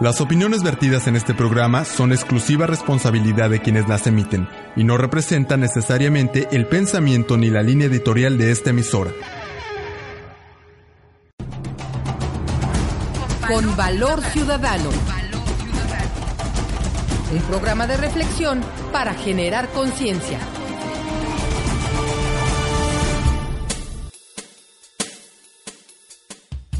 Las opiniones vertidas en este programa son exclusiva responsabilidad de quienes las emiten y no representan necesariamente el pensamiento ni la línea editorial de esta emisora. Con valor ciudadano. Un programa de reflexión para generar conciencia.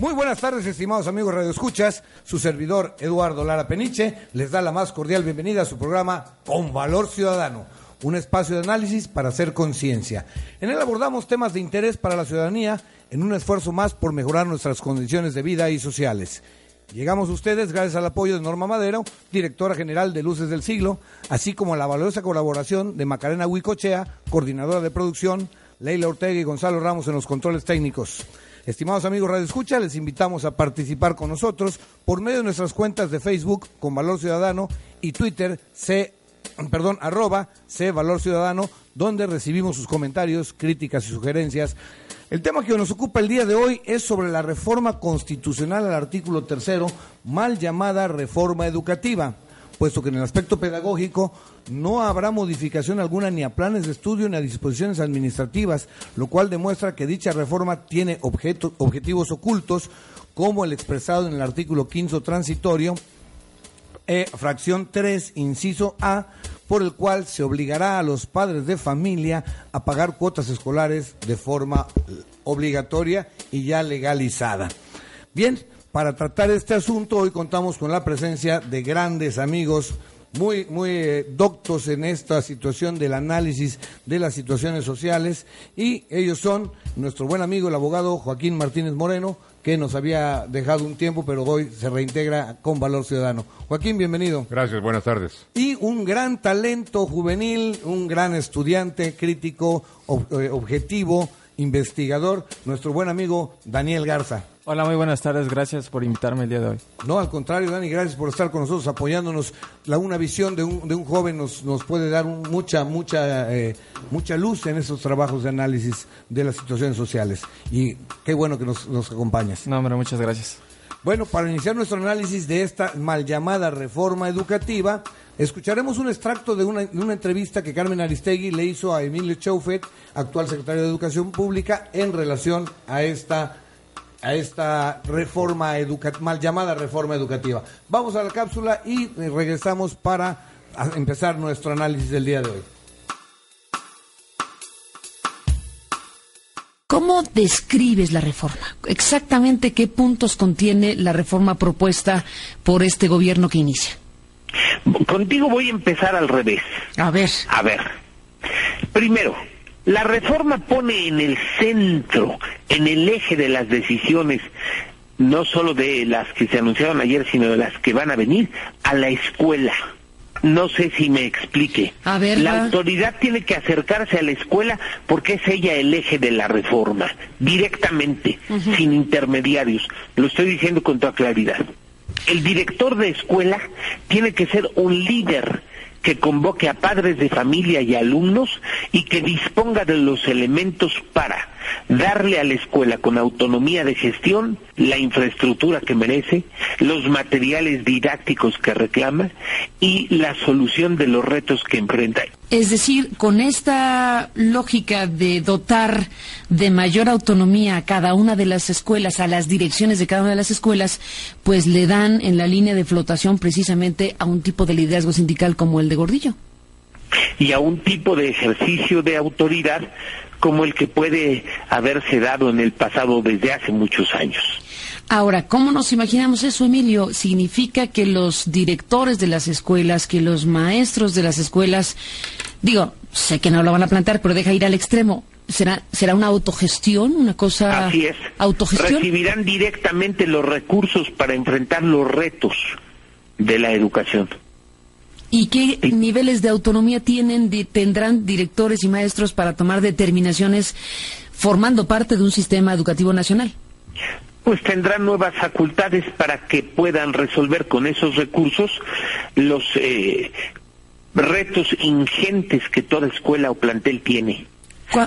Muy buenas tardes, estimados amigos Radio Escuchas. Su servidor Eduardo Lara Peniche les da la más cordial bienvenida a su programa Con Valor Ciudadano, un espacio de análisis para hacer conciencia. En él abordamos temas de interés para la ciudadanía en un esfuerzo más por mejorar nuestras condiciones de vida y sociales. Llegamos a ustedes gracias al apoyo de Norma Madero, directora general de Luces del Siglo, así como a la valiosa colaboración de Macarena Huicochea, coordinadora de producción, Leila Ortega y Gonzalo Ramos en los controles técnicos. Estimados amigos Radio Escucha, les invitamos a participar con nosotros por medio de nuestras cuentas de Facebook con Valor Ciudadano y Twitter C, perdón, arroba C Valor Ciudadano, donde recibimos sus comentarios, críticas y sugerencias. El tema que nos ocupa el día de hoy es sobre la reforma constitucional al artículo tercero, mal llamada reforma educativa puesto que en el aspecto pedagógico no habrá modificación alguna ni a planes de estudio ni a disposiciones administrativas, lo cual demuestra que dicha reforma tiene objetivos ocultos, como el expresado en el artículo 15 transitorio, e, fracción 3, inciso A, por el cual se obligará a los padres de familia a pagar cuotas escolares de forma obligatoria y ya legalizada. Bien, para tratar este asunto, hoy contamos con la presencia de grandes amigos muy, muy eh, doctos en esta situación del análisis de las situaciones sociales y ellos son nuestro buen amigo el abogado Joaquín Martínez Moreno, que nos había dejado un tiempo, pero hoy se reintegra con Valor Ciudadano. Joaquín, bienvenido. Gracias, buenas tardes. Y un gran talento juvenil, un gran estudiante, crítico, eh, objetivo, investigador, nuestro buen amigo Daniel Garza. Hola, muy buenas tardes. Gracias por invitarme el día de hoy. No, al contrario, Dani, gracias por estar con nosotros apoyándonos. La una visión de un, de un joven nos, nos puede dar mucha mucha eh, mucha luz en esos trabajos de análisis de las situaciones sociales. Y qué bueno que nos, nos acompañas. No, hombre, muchas gracias. Bueno, para iniciar nuestro análisis de esta mal llamada reforma educativa, escucharemos un extracto de una, de una entrevista que Carmen Aristegui le hizo a Emilio Chaufet, actual secretario de Educación Pública, en relación a esta a esta reforma mal llamada reforma educativa. Vamos a la cápsula y regresamos para empezar nuestro análisis del día de hoy. ¿Cómo describes la reforma? Exactamente qué puntos contiene la reforma propuesta por este gobierno que inicia. Contigo voy a empezar al revés. A ver. A ver. Primero, la reforma pone en el centro, en el eje de las decisiones, no solo de las que se anunciaron ayer, sino de las que van a venir, a la escuela. No sé si me explique. A ver, la autoridad tiene que acercarse a la escuela porque es ella el eje de la reforma, directamente, sin intermediarios. Lo estoy diciendo con toda claridad. El director de escuela tiene que ser un líder que convoque a padres de familia y alumnos y que disponga de los elementos para darle a la escuela con autonomía de gestión la infraestructura que merece, los materiales didácticos que reclama y la solución de los retos que enfrenta. Es decir, con esta lógica de dotar de mayor autonomía a cada una de las escuelas, a las direcciones de cada una de las escuelas, pues le dan en la línea de flotación precisamente a un tipo de liderazgo sindical como el de Gordillo. Y a un tipo de ejercicio de autoridad como el que puede haberse dado en el pasado desde hace muchos años. Ahora, ¿cómo nos imaginamos eso, Emilio? ¿Significa que los directores de las escuelas, que los maestros de las escuelas, digo, sé que no lo van a plantear, pero deja ir al extremo, ¿será, será una autogestión, una cosa... Así es. ¿Autogestión? Recibirán directamente los recursos para enfrentar los retos de la educación. ¿Y qué niveles de autonomía tienen, tendrán directores y maestros para tomar determinaciones formando parte de un sistema educativo nacional? Pues tendrán nuevas facultades para que puedan resolver con esos recursos los eh, retos ingentes que toda escuela o plantel tiene.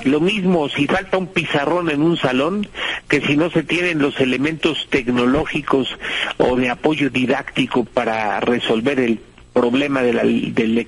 Lo mismo si falta un pizarrón en un salón que si no se tienen los elementos tecnológicos o de apoyo didáctico para resolver el problema de la, del,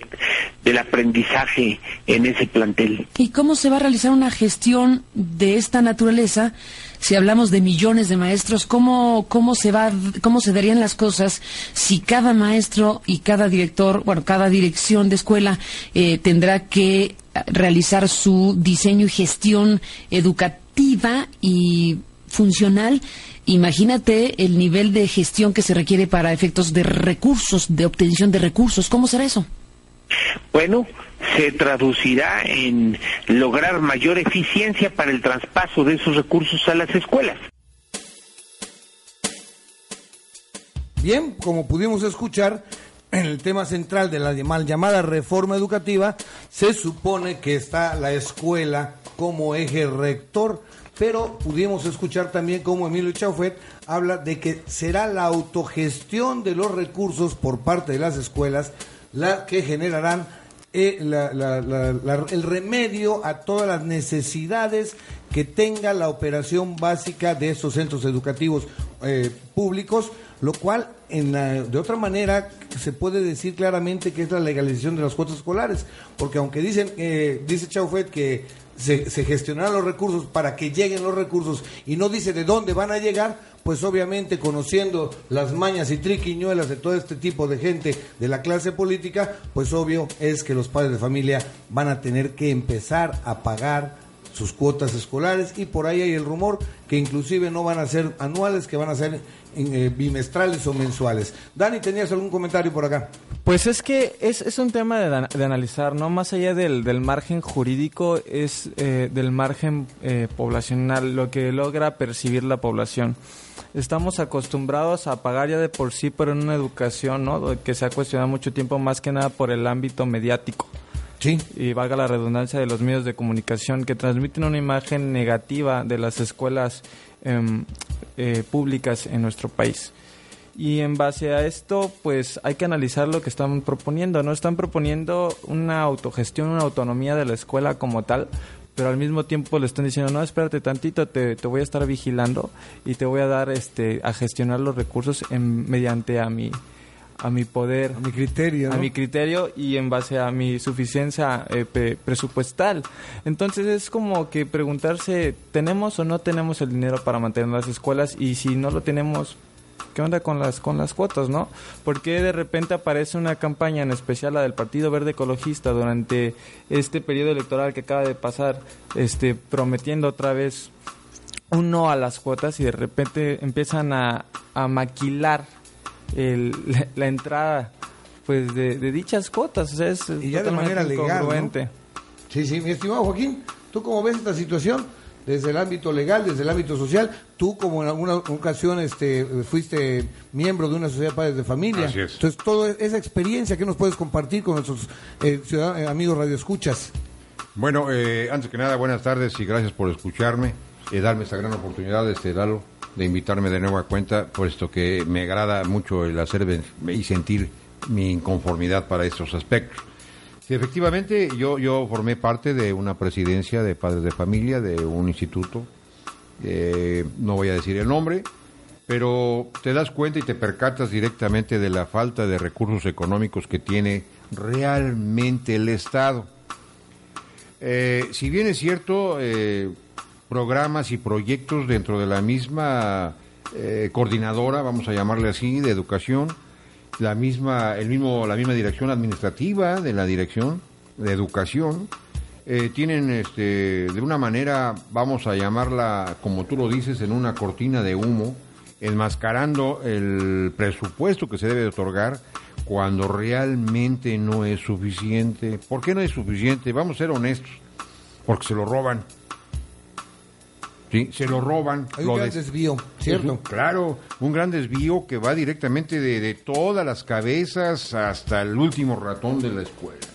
del aprendizaje en ese plantel. ¿Y cómo se va a realizar una gestión de esta naturaleza? Si hablamos de millones de maestros, ¿cómo, cómo, se va, ¿cómo se darían las cosas si cada maestro y cada director, bueno, cada dirección de escuela eh, tendrá que realizar su diseño y gestión educativa y funcional Imagínate el nivel de gestión que se requiere para efectos de recursos, de obtención de recursos. ¿Cómo será eso? Bueno, se traducirá en lograr mayor eficiencia para el traspaso de esos recursos a las escuelas. Bien, como pudimos escuchar, en el tema central de la mal llamada reforma educativa, se supone que está la escuela como eje rector pero pudimos escuchar también cómo Emilio Chaufet habla de que será la autogestión de los recursos por parte de las escuelas la que generarán eh, el remedio a todas las necesidades que tenga la operación básica de estos centros educativos eh, públicos, lo cual en de otra manera se puede decir claramente que es la legalización de las cuotas escolares, porque aunque dicen, eh, dice Chaufet que se, se gestionarán los recursos para que lleguen los recursos y no dice de dónde van a llegar, pues obviamente conociendo las mañas y triquiñuelas de todo este tipo de gente de la clase política, pues obvio es que los padres de familia van a tener que empezar a pagar sus cuotas escolares y por ahí hay el rumor que inclusive no van a ser anuales, que van a ser eh, bimestrales o mensuales. Dani, ¿tenías algún comentario por acá? Pues es que es, es un tema de, analizar, ¿no? Más allá del, del margen jurídico, es eh, del margen eh, poblacional, lo que logra percibir la población. Estamos acostumbrados a pagar ya de por sí por una educación, ¿no? Que se ha cuestionado mucho tiempo, más que nada por el ámbito mediático. Sí. Y valga la redundancia de los medios de comunicación que transmiten una imagen negativa de las escuelas em, eh, públicas en nuestro país. Y en base a esto, pues hay que analizar lo que están proponiendo. No están proponiendo una autogestión, una autonomía de la escuela como tal, pero al mismo tiempo le están diciendo, no, espérate tantito, te, te voy a estar vigilando y te voy a dar este a gestionar los recursos en, mediante a mi a mi poder, a mi criterio, a mi criterio y en base a mi suficiencia eh, presupuestal. Entonces es como que preguntarse, ¿tenemos o no tenemos el dinero para mantener las escuelas? Y si no lo tenemos, ¿qué onda con las con las cuotas, no? Porque de repente aparece una campaña en especial la del Partido Verde Ecologista durante este periodo electoral que acaba de pasar, este prometiendo otra vez un no a las cuotas y de repente empiezan a, a maquilar el, la, entrada pues de, dichas cuotas. O sea, es y ya de manera legal. Sí, sí, mi estimado Joaquín, ¿tú cómo ves esta situación? Desde el ámbito legal, desde el ámbito social, tú como en alguna ocasión este, fuiste miembro de una sociedad de padres de familia. Entonces, toda esa experiencia que nos puedes compartir con nuestros eh, ciudadanos, eh, amigos radioescuchas. Bueno, eh, antes que nada, buenas tardes y gracias por escucharme, y darme esta gran oportunidad, este, Lalo de invitarme de nuevo a cuenta, puesto que me agrada mucho el hacer y sentir mi inconformidad para estos aspectos. Sí, efectivamente, yo, yo formé parte de una presidencia de padres de familia, de un instituto, eh, no voy a decir el nombre, pero te das cuenta y te percatas directamente de la falta de recursos económicos que tiene realmente el Estado. Eh, si bien es cierto, eh, programas y proyectos dentro de la misma eh, coordinadora, vamos a llamarle así, de educación, la misma, el mismo, la misma dirección administrativa de la dirección de educación, eh, tienen este, de una manera, vamos a llamarla, como tú lo dices, en una cortina de humo, enmascarando el presupuesto que se debe otorgar cuando realmente no es suficiente. ¿Por qué no es suficiente? Vamos a ser honestos, porque se lo roban. Sí, se lo roban. Hay un gran desvío, ¿cierto? claro, un gran desvío que va directamente de, todas las cabezas hasta el último ratón de la escuela.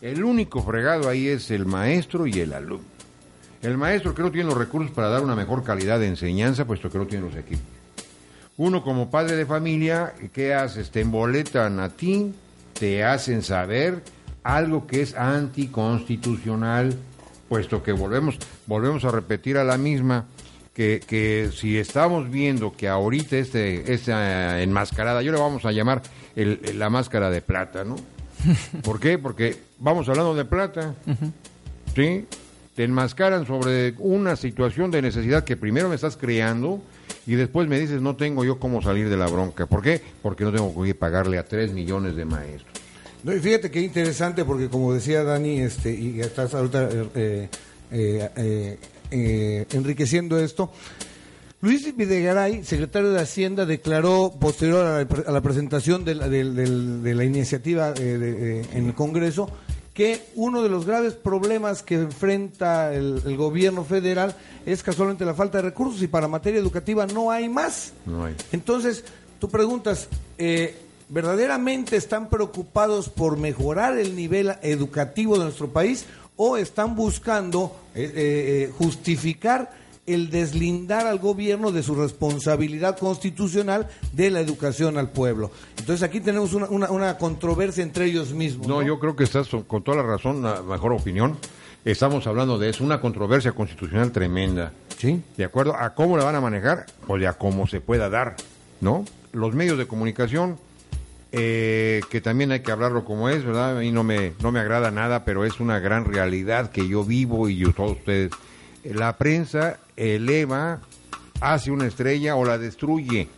El único fregado ahí es el maestro y el alumno. El maestro que no tiene los recursos para dar una mejor calidad de enseñanza, puesto que no tiene los equipos. Uno como padre de familia, ¿qué haces? Te emboletan a ti, te hacen saber algo que es anticonstitucional puesto que volvemos, volvemos a repetir a la misma que, que si estamos viendo que ahorita este, esta enmascarada, yo le vamos a llamar el- la máscara de plata, ¿no? ¿Por qué? Porque vamos hablando de plata, ¿sí? Te enmascaran sobre una situación de necesidad que primero me estás creando y después me dices no tengo yo cómo salir de la bronca. ¿Por qué? Porque no tengo que pagarle a tres millones de maestros. No, y fíjate qué interesante porque como decía Dani, este, y estás ahorita eh, eh, eh, enriqueciendo esto, Luis Videgaray, secretario de Hacienda, declaró posterior a la, a la presentación de la, de iniciativa de- en el Congreso que uno de los graves problemas que enfrenta el, el gobierno federal es casualmente la falta de recursos y para materia educativa no hay más. No hay. Entonces, tú preguntas, eh, ¿verdaderamente están preocupados por mejorar el nivel educativo de nuestro país o están buscando eh, eh, eh, justificar el deslindar al gobierno de su responsabilidad constitucional de la educación al pueblo? Entonces aquí tenemos una, una- una controversia entre ellos mismos. No, yo creo que estás con toda la razón, la mejor opinión. Estamos hablando de eso, una controversia constitucional tremenda. Sí. ¿De acuerdo? ¿A cómo la van a manejar? O de a cómo se pueda dar, ¿no? Los medios de comunicación, eh, que también hay que hablarlo como es, ¿verdad? A mí no me, no me agrada nada, pero es una gran realidad que yo vivo y yo, todos ustedes. La prensa eleva, hace una estrella o la destruye.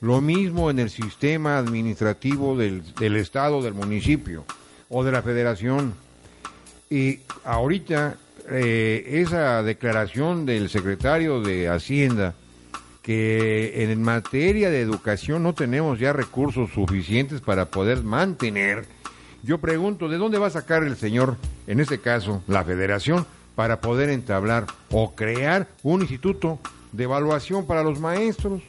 Lo mismo en el sistema administrativo del, del Estado, del municipio o de la federación. Y ahorita eh, esa declaración del secretario de Hacienda, que en materia de educación no tenemos ya recursos suficientes para poder mantener, yo pregunto, ¿de dónde va a sacar el señor, en este caso, la federación, para poder entablar o crear un instituto de evaluación para los maestros?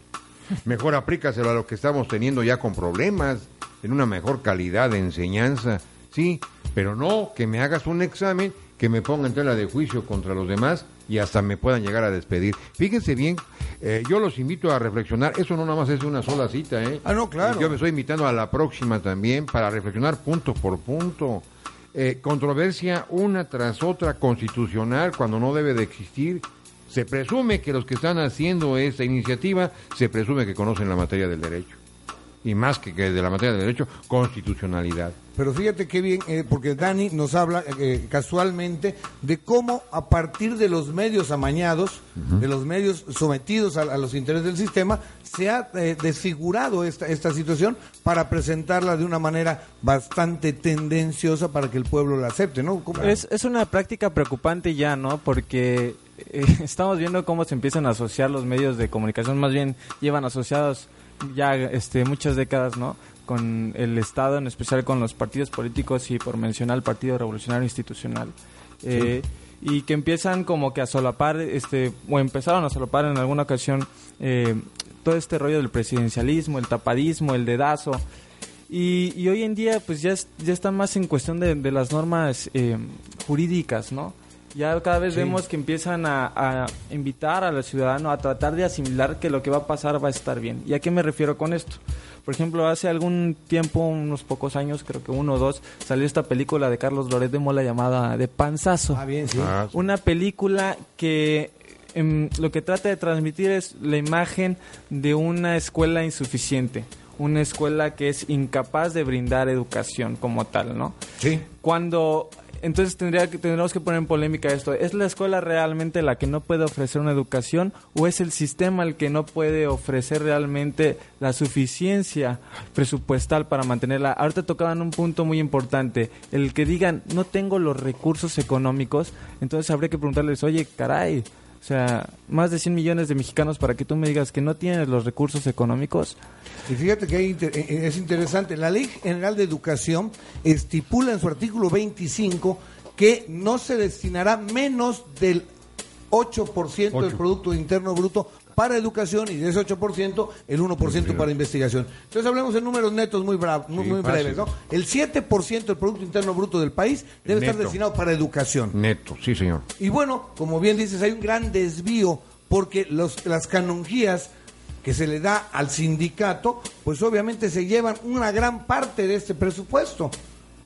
Mejor aplícaselo a lo que estamos teniendo ya con problemas, en una mejor calidad de enseñanza, sí, pero no que me hagas un examen que me ponga en tela de juicio contra los demás y hasta me puedan llegar a despedir. Fíjense bien, eh, yo los invito a reflexionar, eso no nada más es una sola cita, ¿eh? Ah, no, claro. Yo me estoy invitando a la próxima también para reflexionar punto por punto. Eh, controversia una tras otra constitucional cuando no debe de existir. Se presume que los que están haciendo esta iniciativa se presume que conocen la materia del derecho. Y más que, que de la materia del derecho, constitucionalidad. Pero fíjate qué bien, eh, porque Dani nos habla eh, casualmente de cómo a partir de los medios amañados, de los medios sometidos a, a los intereses del sistema, se ha eh, desfigurado esta, esta situación para presentarla de una manera bastante tendenciosa para que el pueblo la acepte, ¿no? Es, es una práctica preocupante ya, ¿no? Porque eh, estamos viendo cómo se empiezan a asociar los medios de comunicación, más bien llevan asociados ya este, muchas décadas, ¿no? Con el Estado, en especial con los partidos políticos y por mencionar el Partido Revolucionario Institucional. Eh, Y que empiezan como que a solapar, este, o empezaron a solapar en alguna ocasión eh, todo este rollo del presidencialismo, el tapadismo, el dedazo. Y, y hoy en día pues ya, es- ya está más en cuestión de, de las normas eh, jurídicas, ¿no? Ya cada vez vemos que empiezan a, a invitar al ciudadano a tratar de asimilar que lo que va a pasar va a estar bien. ¿Y a qué me refiero con esto? Por ejemplo, hace algún tiempo, unos pocos años, creo que uno o dos, salió esta película de Carlos Loret de Mola llamada De Panzazo. Ah, bien, sí. Ah, Una película que em, lo que trata de transmitir es la imagen de una escuela insuficiente, una escuela que es incapaz de brindar educación como tal, ¿no? Sí. Cuando entonces tendría que tendríamos que poner en polémica esto, ¿es la escuela realmente la que no puede ofrecer una educación o es el sistema el que no puede ofrecer realmente la suficiencia presupuestal para mantenerla? Ahorita tocaban un punto muy importante, el que digan, "No tengo los recursos económicos", entonces habría que preguntarles, "Oye, caray, o sea, más de 100 millones de mexicanos para que tú me digas que no tienes los recursos económicos. Y fíjate que hay inter- eh, eh, es interesante. La Ley General de Educación estipula en su artículo 25 que no se destinará menos del 8% del Ocho. Producto Interno Bruto para educación y de ese 8% el 1% para investigación. Entonces hablemos en números netos muy, bra- muy, breves. ¿no? El 7% del Producto Interno Bruto del país debe estar destinado para educación. Neto, sí, señor. Y bueno, como bien dices, hay un gran desvío porque los, las canonjías que se le da al sindicato, pues obviamente se llevan una gran parte de este presupuesto.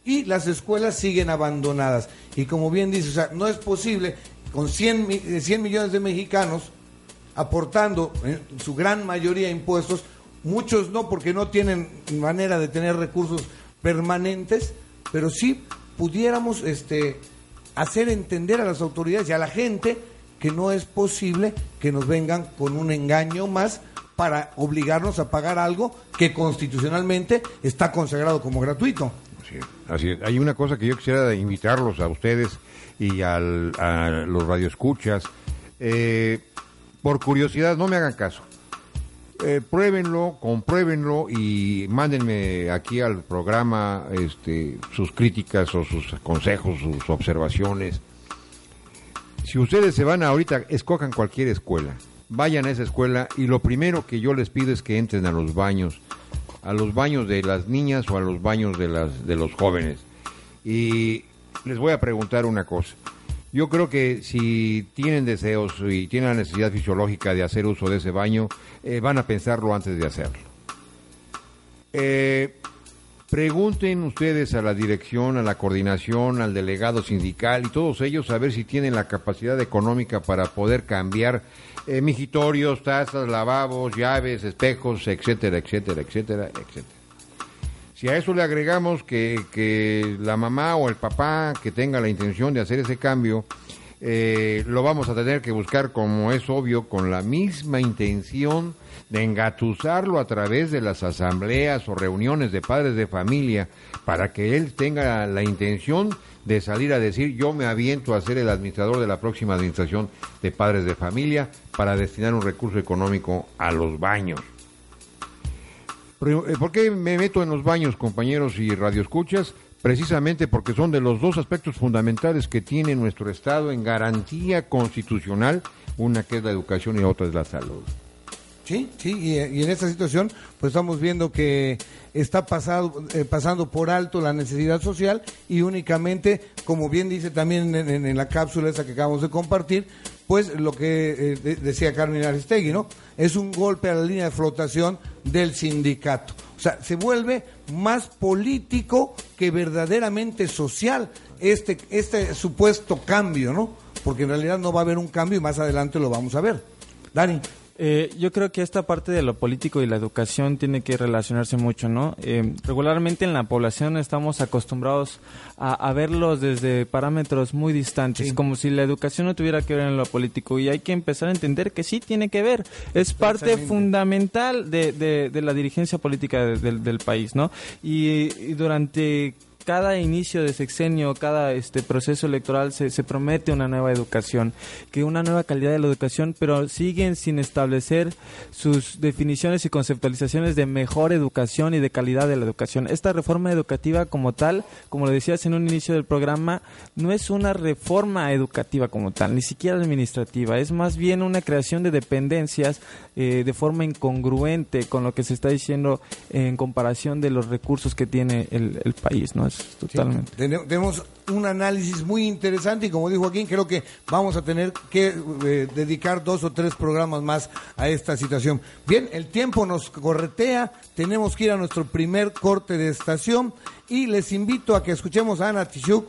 y las escuelas siguen abandonadas. Y como bien dice, o sea, no es posible con 100, mi- eh, 100 millones de mexicanos aportando en su gran mayoría impuestos, muchos no porque no tienen manera de tener recursos permanentes, pero sí pudiéramos este hacer entender a las autoridades y a la gente que no es posible que nos vengan con un engaño más para obligarnos a pagar algo que constitucionalmente está consagrado como gratuito. Así así. Hay una cosa que yo quisiera invitarlos a ustedes y al- a los radioescuchas. Eh, por curiosidad, no me hagan caso. Eh, pruébenlo, compruébenlo y mándenme aquí al programa este, sus críticas o sus consejos, sus observaciones. Si ustedes se van ahorita, escojan cualquier escuela, vayan a esa escuela y lo primero que yo les pido es que entren a los baños, a los baños de las niñas o a los baños de, las, de los jóvenes. Y les voy a preguntar una cosa. Yo creo que si tienen deseos y tienen la necesidad fisiológica de hacer uso de ese baño, eh, van a pensarlo antes de hacerlo. Eh, pregunten ustedes a la dirección, a la coordinación, al delegado sindical y todos ellos a ver si tienen la capacidad económica para poder cambiar eh, mijitorios, tazas, lavabos, llaves, espejos, etcétera, etcétera, etcétera, etcétera. Si a eso le agregamos que, que la mamá o el papá que tenga la intención de hacer ese cambio, eh, lo vamos a tener que buscar, como es obvio, con la misma intención de engatusarlo a través de las asambleas o reuniones de padres de familia, para que él tenga la intención de salir a decir yo me aviento a ser el administrador de la próxima administración de padres de familia para destinar un recurso económico a los baños. Eh, ¿Por qué me meto en los baños, compañeros y radioescuchas? Precisamente porque son de los dos aspectos fundamentales que tiene nuestro Estado en garantía constitucional, una que es la educación y otra es la salud. Sí, sí, y, en esta situación pues estamos viendo que está pasado, eh, pasando por alto la necesidad social y únicamente, como bien dice también en la cápsula esa que acabamos de compartir, pues lo que eh, de- decía Carmen Aristegui, ¿no? Es un golpe a la línea de flotación del sindicato. O sea, se vuelve más político que verdaderamente social este, este supuesto cambio, ¿no? Porque en realidad no va a haber un cambio y más adelante lo vamos a ver. Dani. Eh, yo creo que esta parte de lo político y la educación tiene que relacionarse mucho, ¿no? Eh, regularmente en la población estamos acostumbrados a, a verlos desde parámetros muy distantes, como si la educación no tuviera que ver en lo político y hay que empezar a entender que sí tiene que ver, es parte fundamental de, de- de la dirigencia política de- del- del país, ¿no? Y, y durante cada inicio de sexenio, cada este proceso electoral se, se promete una nueva educación, que una nueva calidad de la educación, pero siguen sin establecer sus definiciones y conceptualizaciones de mejor educación y de calidad de la educación. Esta reforma educativa como tal, como lo decías en un inicio del programa, no es una reforma educativa como tal, ni siquiera administrativa, es más bien una creación de dependencias eh, de forma incongruente con lo que se está diciendo en comparación de los recursos que tiene el, el país, ¿no? Totalmente. Tene- Tenemos un análisis muy interesante y como dijo Joaquín, creo que vamos a tener que eh, dedicar dos o tres programas más a esta situación. Bien, el tiempo nos corretea, tenemos que ir a nuestro primer corte de estación y les invito a que escuchemos a Ana Tijoux,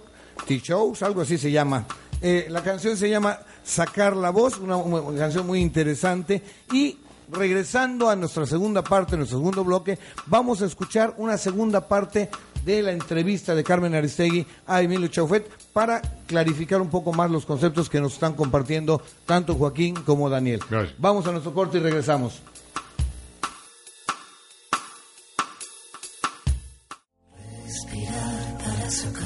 algo así se llama. Eh, la canción se llama Sacar la Voz, una, una canción muy interesante y regresando a nuestra segunda parte, nuestro segundo bloque, vamos a escuchar una segunda parte de la entrevista de Carmen Aristegui a Emilio Chaufet para clarificar un poco más los conceptos que nos están compartiendo tanto Joaquín como Daniel. Gracias. Vamos a nuestro corte y regresamos. Respirar para sacar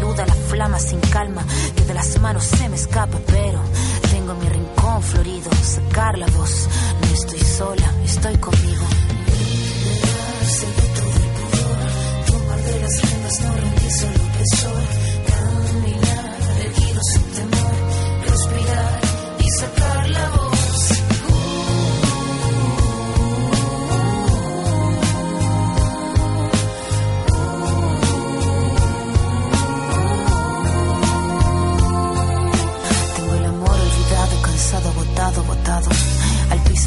filuda la flama sin calma, que de las manos se me escapa, pero tengo mi rincón florido, sacar la voz. No estoy sola, estoy conmigo. Liberarse de el pudor, tomar de las riendas, no opresor, caminar erguido sin temor, respirar y sacar la voz.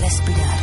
respirar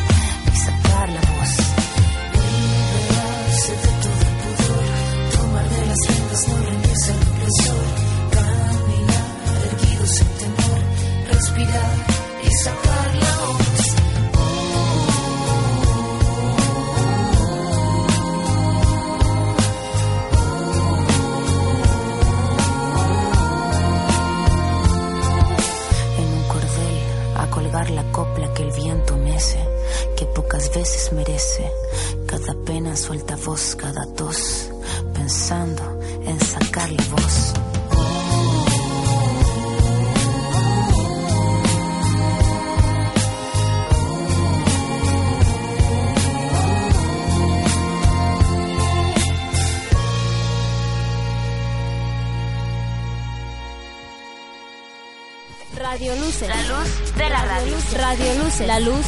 Luces. La luz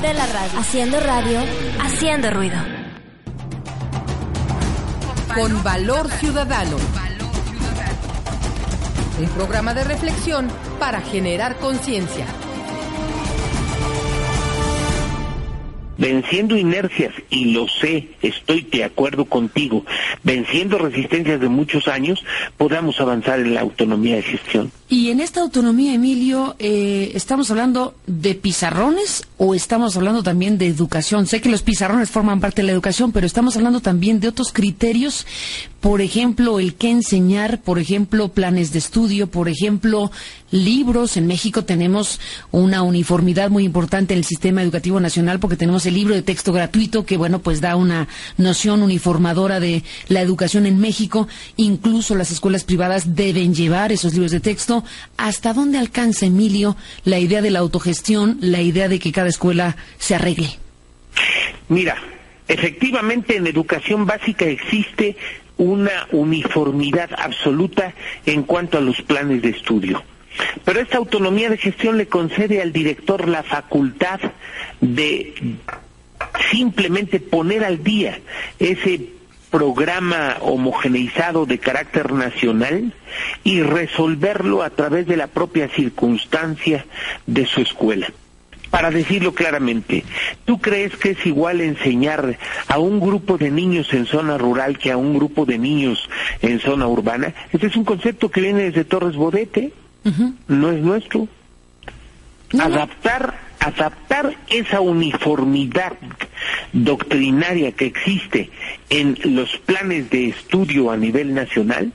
de la radio. Haciendo radio, haciendo ruido. Con Valor Ciudadano. Un programa de reflexión para generar conciencia. venciendo inercias, y lo sé, estoy de acuerdo contigo, venciendo resistencias de muchos años, podamos avanzar en la autonomía de gestión. Y en esta autonomía, Emilio, eh, ¿estamos hablando de pizarrones o estamos hablando también de educación? Sé que los pizarrones forman parte de la educación, pero estamos hablando también de otros criterios, por ejemplo, el qué enseñar, por ejemplo, planes de estudio, por ejemplo, libros. En México tenemos una uniformidad muy importante en el sistema educativo nacional porque tenemos el libro de texto gratuito que, bueno, pues da una noción uniformadora de la educación en México. Incluso las escuelas privadas deben llevar esos libros de texto. ¿Hasta dónde alcanza, Emilio, la idea de la autogestión, la idea de que cada escuela se arregle? Mira, efectivamente en educación básica existe una uniformidad absoluta en cuanto a los planes de estudio. Pero esta autonomía de gestión le concede al director la facultad de simplemente poner al día ese programa homogeneizado de carácter nacional y resolverlo a través de la propia circunstancia de su escuela. Para decirlo claramente, ¿tú crees que es igual enseñar a un grupo de niños en zona rural que a un grupo de niños en zona urbana? Este es un concepto que viene desde Torres Bodete, no es nuestro. Adaptar, adaptar esa uniformidad doctrinaria que existe en los planes de estudio a nivel nacional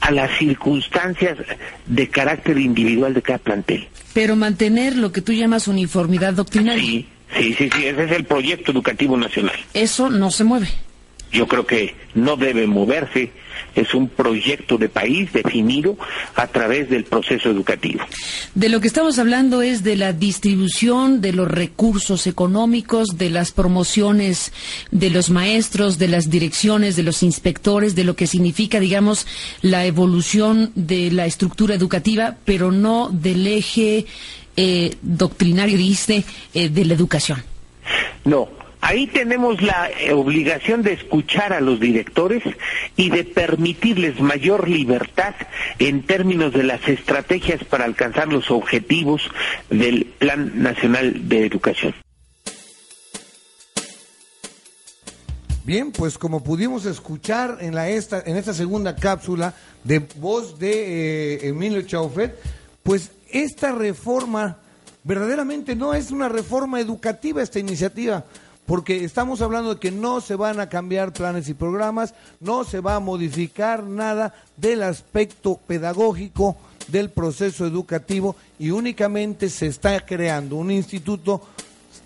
a las circunstancias de carácter individual de cada plantel. Pero mantener lo que tú llamas uniformidad doctrinaria. Sí, sí, sí, sí, ese es el proyecto educativo nacional. Eso no se mueve. yo creo que no debe moverse, es un proyecto de país definido a través del proceso educativo. De lo que estamos hablando es de la distribución de los recursos económicos, de las promociones de los maestros, de las direcciones, de los inspectores, de lo que significa, digamos, la evolución de la estructura educativa, pero no del eje eh, doctrinario, dijiste, eh, de la educación. No, Ahí tenemos la eh, obligación de escuchar a los directores y de permitirles mayor libertad en términos de las estrategias para alcanzar los objetivos del Plan Nacional de Educación. Bien, pues como pudimos escuchar en, la esta, en esta segunda cápsula de voz de eh, Emilio Chaufet, pues esta reforma verdaderamente no es una reforma educativa esta iniciativa, porque estamos hablando de que no se van a cambiar planes y programas, no se va a modificar nada del aspecto pedagógico del proceso educativo y únicamente se está creando un instituto,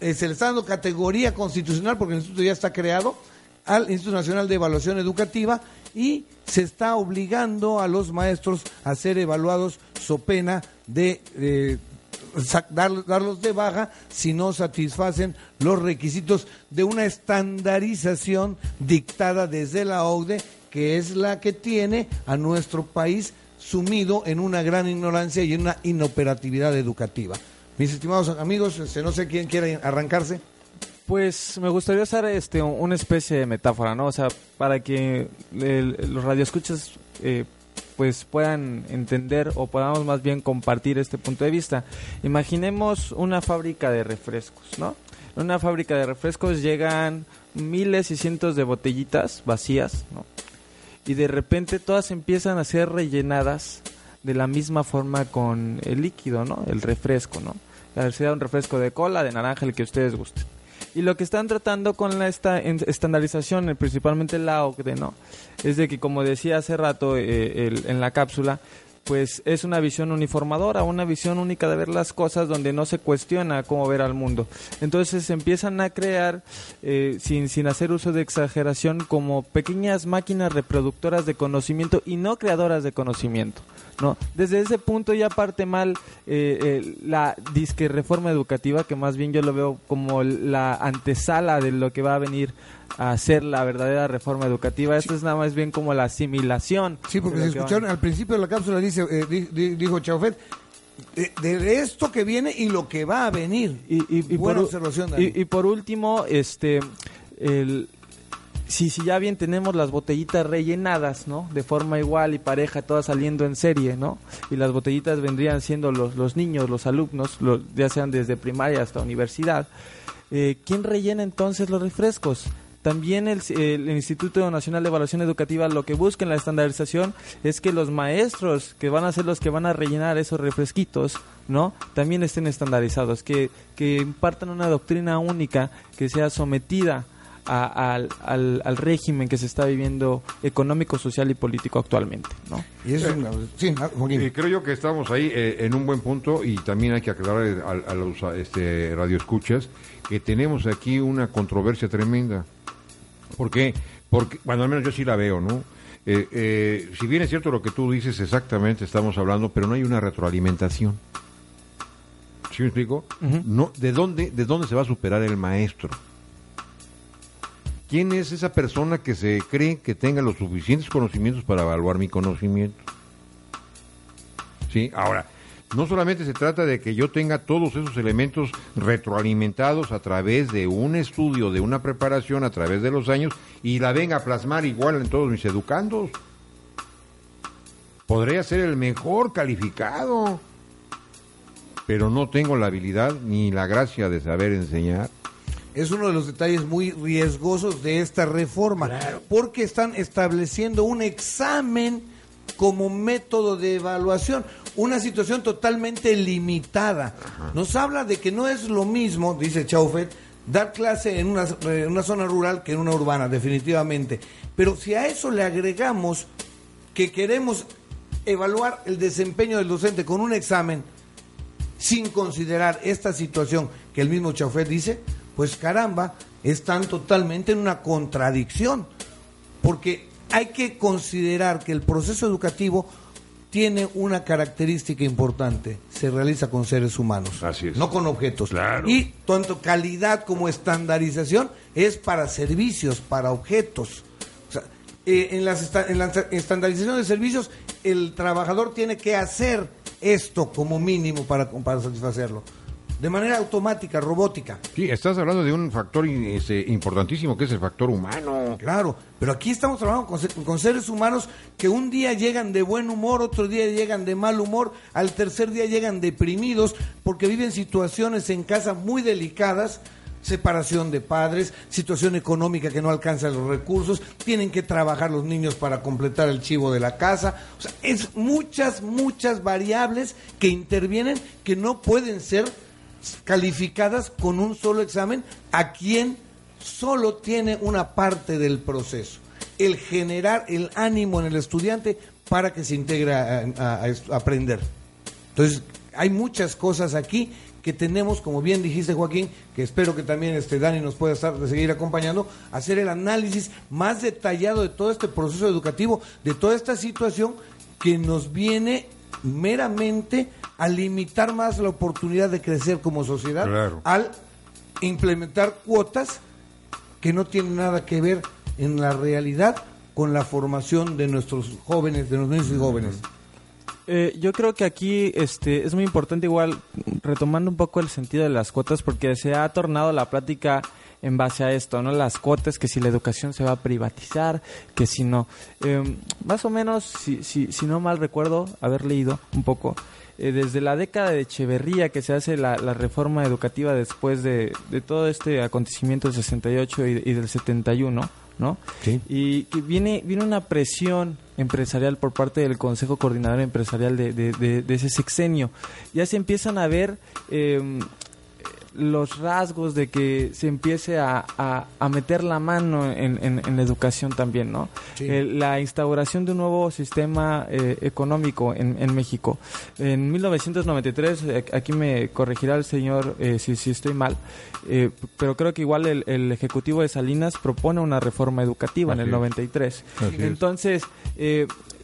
eh, se le está dando categoría constitucional porque el instituto ya está creado al Instituto Nacional de Evaluación Educativa y se está obligando a los maestros a ser evaluados so pena de eh, darlos de baja si no satisfacen los requisitos de una estandarización dictada desde la OCDE, que es la que tiene a nuestro país sumido en una gran ignorancia y en una inoperatividad educativa. Mis estimados amigos, este, no sé quién quiere arrancarse. Pues me gustaría usar este una especie de metáfora, ¿no? O sea, para que los radioescuchas eh, pues puedan entender o podamos más bien compartir este punto de vista. Imaginemos una fábrica de refrescos, ¿no? En una fábrica de refrescos llegan miles y cientos de botellitas vacías, ¿no? Y de repente todas empiezan a ser rellenadas de la misma forma con el líquido, ¿no? El refresco, ¿no? Sea un refresco de cola, de naranja, el que ustedes gusten. Y lo que están tratando con la esta estandarización, principalmente la OCDE, ¿no? Es de que, como decía hace rato eh, en la cápsula, pues es una visión uniformadora, una visión única de ver las cosas donde no se cuestiona cómo ver al mundo. Entonces empiezan a crear, eh, sin, sin hacer uso de exageración, como pequeñas máquinas reproductoras de conocimiento y no creadoras de conocimiento. ¿No? Desde ese punto ya parte mal eh, eh, la disque reforma educativa, que más bien yo lo veo como la antesala de lo que va a venir a ser la verdadera reforma educativa. Esto es nada más bien como la asimilación. Sí, porque se escucharon al principio de la cápsula, dice, eh, dijo Chaufet, de, esto que viene y lo que va a venir. Y, y, por, observación, y, por último, este, el, si, si ya bien tenemos las botellitas rellenadas, ¿no? De forma igual y pareja, todas saliendo en serie, ¿no? Y las botellitas vendrían siendo los, los niños, los alumnos, ya sean desde primaria hasta universidad. Eh, ¿Quién rellena entonces los refrescos? También el, el, Instituto Nacional de Evaluación Educativa lo que busca en la estandarización es que los maestros que van a ser los que van a rellenar esos refresquitos, ¿no? También estén estandarizados, que, que impartan una doctrina única que sea sometida al, al, régimen que se está viviendo económico, social y político actualmente. ¿no? Y eso sí, creo yo que estamos ahí eh, en un buen punto y también hay que aclarar a, los este, radioescuchas que tenemos aquí una controversia tremenda. ¿Por qué? Porque, bueno, al menos yo sí la veo, ¿no? Eh, eh, si bien es cierto lo que tú dices, exactamente estamos hablando, pero no hay una retroalimentación. ¿Sí me explico? no, ¿de, dónde, ¿De dónde se va a superar el maestro? ¿Quién es esa persona que se cree que tenga los suficientes conocimientos para evaluar mi conocimiento? Sí, ahora, no solamente se trata de que yo tenga todos esos elementos retroalimentados a través de un estudio, de una preparación a través de los años y la venga a plasmar igual en todos mis educandos. Podría ser el mejor calificado, pero no tengo la habilidad ni la gracia de saber enseñar es uno de los detalles muy riesgosos de esta reforma, porque están estableciendo un examen como método de evaluación, una situación totalmente limitada. Nos habla de que no es lo mismo, dice Chaufet, dar clase en una, en una zona rural que en una urbana, definitivamente. Pero si a eso le agregamos que queremos evaluar el desempeño del docente con un examen, sin considerar esta situación que el mismo Chaufet dice, pues caramba, están totalmente en una contradicción. porque hay que considerar que el proceso educativo tiene una característica importante, se realiza con seres humanos, Así es. no con objetos. Claro. Y tanto calidad como estandarización es para servicios, para objetos. O sea, eh, en, las esta- en la estandarización de servicios, el trabajador tiene que hacer esto como mínimo para, para satisfacerlo. De manera automática, robótica. Sí, estás hablando de un factor este, importantísimo que es el factor humano. Claro, pero aquí estamos trabajando con, con seres humanos que un día llegan de buen humor, otro día llegan de mal humor, al tercer día llegan deprimidos porque viven situaciones en casa muy delicadas, separación de padres, situación económica que no alcanza los recursos, tienen que trabajar los niños para completar el chivo de la casa, o sea, es muchas, muchas variables que intervienen que no pueden ser calificadas con un solo examen a quien solo tiene una parte del proceso, el generar el ánimo en el estudiante para que se integre a, aprender. Entonces, hay muchas cosas aquí que tenemos, como bien dijiste Joaquín, que espero que también este Dani nos pueda seguir acompañando, hacer el análisis más detallado de todo este proceso educativo, de toda esta situación que nos viene meramente a limitar más la oportunidad de crecer como sociedad Claro. al implementar cuotas que no tienen nada que ver en la realidad con la formación de nuestros jóvenes, de los niños y jóvenes. Eh, yo creo que aquí este, es muy importante igual, retomando un poco el sentido de las cuotas, porque se ha tornado la plática en base a esto, ¿no? Las cuotas, que si la educación se va a privatizar, que si no. Eh, más o menos, si, si, si no mal recuerdo haber leído un poco, eh, desde la década de Echeverría que se hace la, la reforma educativa después de, de todo este acontecimiento del 68 y, y del 71, ¿no? Sí. Y que viene, viene una presión empresarial por parte del Consejo Coordinador Empresarial de, de- de- de ese sexenio. Ya se empiezan a ver eh, los rasgos de que se empiece a, a- a meter la mano en, en- en la educación también, ¿no? Sí. Eh, la instauración de un nuevo sistema eh, económico en, en México. En 1993, eh, aquí me corregirá el señor eh, si, si estoy mal, pero creo que igual el, el Ejecutivo de Salinas propone una reforma educativa en el es. 93. Así es. Entonces,